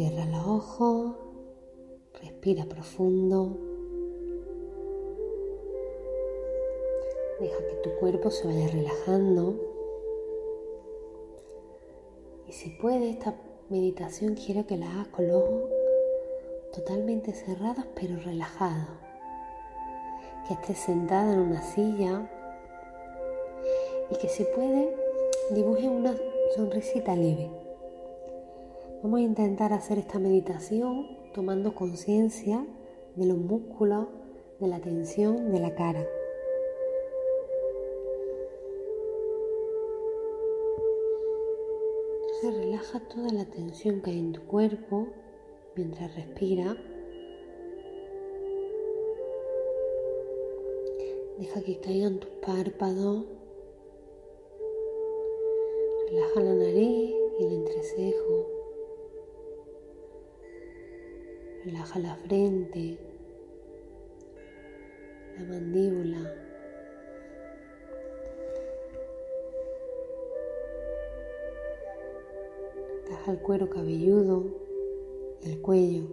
Cierra los ojos, respira profundo. Deja que tu cuerpo se vaya relajando. Y si puedes, esta meditación quiero que la hagas con los ojos totalmente cerrados pero relajados. Que estés sentada en una silla y que si puede dibuje una sonrisita leve. Vamos a intentar hacer esta meditación tomando conciencia de los músculos, de la tensión de la cara. Entonces relaja toda la tensión que hay en tu cuerpo mientras respira. Deja que caigan tus párpados. Relaja la nariz y el entrecejo. Relaja la frente, la mandíbula. Relaja el cuero cabelludo, el cuello.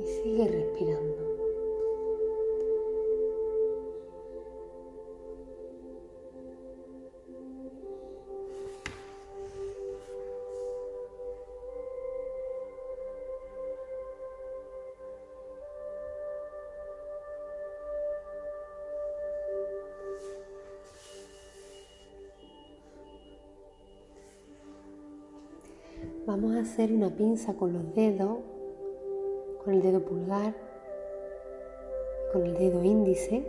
Y sigue Vamos a hacer una pinza con los dedos, con el dedo pulgar, con el dedo índice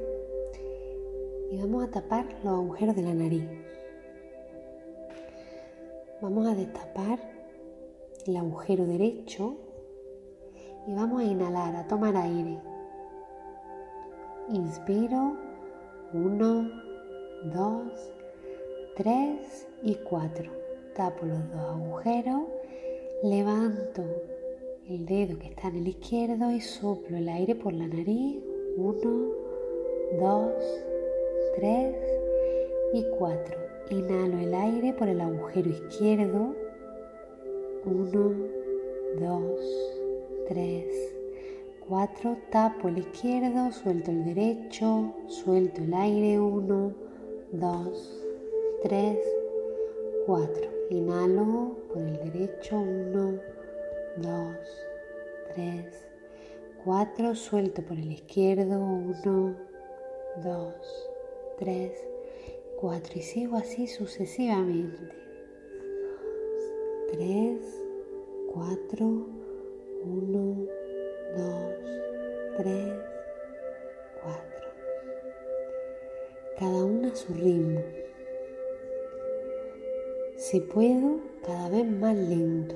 y vamos a tapar los agujeros de la nariz. Vamos a destapar el agujero derecho y vamos a inhalar, a tomar aire. Inspiro, uno, dos, tres y cuatro. Tapo los dos agujeros Levanto el dedo que está en el izquierdo y soplo el aire por la nariz. Uno, dos, tres y cuatro. Inhalo el aire por el agujero izquierdo. Uno, dos, tres, cuatro. Tapo el izquierdo, suelto el derecho, suelto el aire. Uno, dos, tres, cuatro. Inhalo por el derecho, uno, dos, tres, cuatro. Suelto por el izquierdo, uno, dos, tres, cuatro. Y sigo así sucesivamente. Tres, cuatro, uno, dos, tres, cuatro. Cada una a su ritmo. Si puedo, cada vez más lento.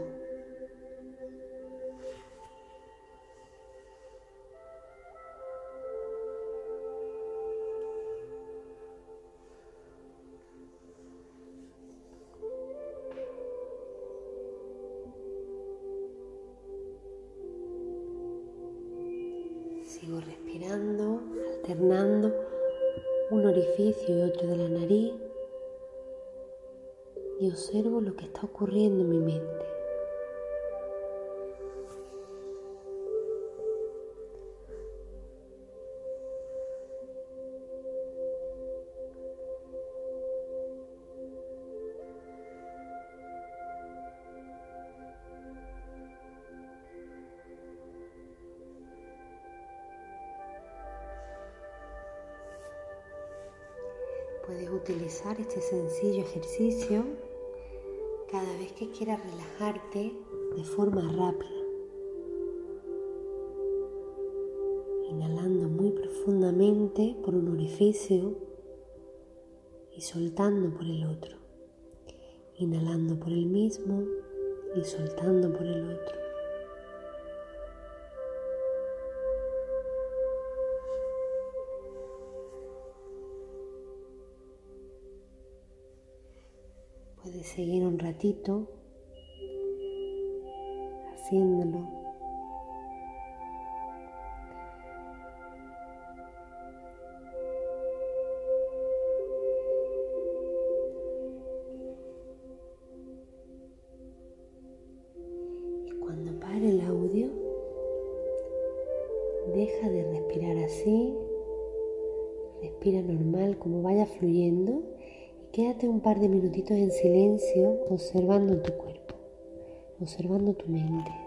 Sigo respirando, alternando un orificio y otro de la nariz y observo lo que está ocurriendo en mi mente. Utilizar este sencillo ejercicio cada vez que quieras relajarte de forma rápida. Inhalando muy profundamente por un orificio y soltando por el otro. Inhalando por el mismo y soltando por el otro. Seguir un ratito haciéndolo Deja de respirar así. Respira normal como vaya fluyendo y quédate un par de minutitos en silencio observando tu cuerpo, observando tu mente.